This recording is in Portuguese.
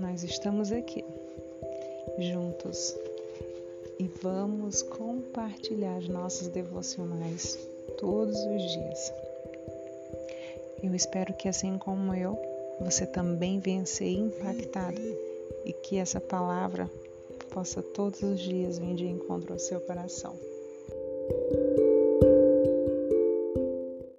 nós estamos aqui, juntos, e vamos compartilhar nossos devocionais todos os dias. Eu espero que, assim como eu, você também venha ser impactado e que essa palavra possa todos os dias vir de encontro ao seu coração.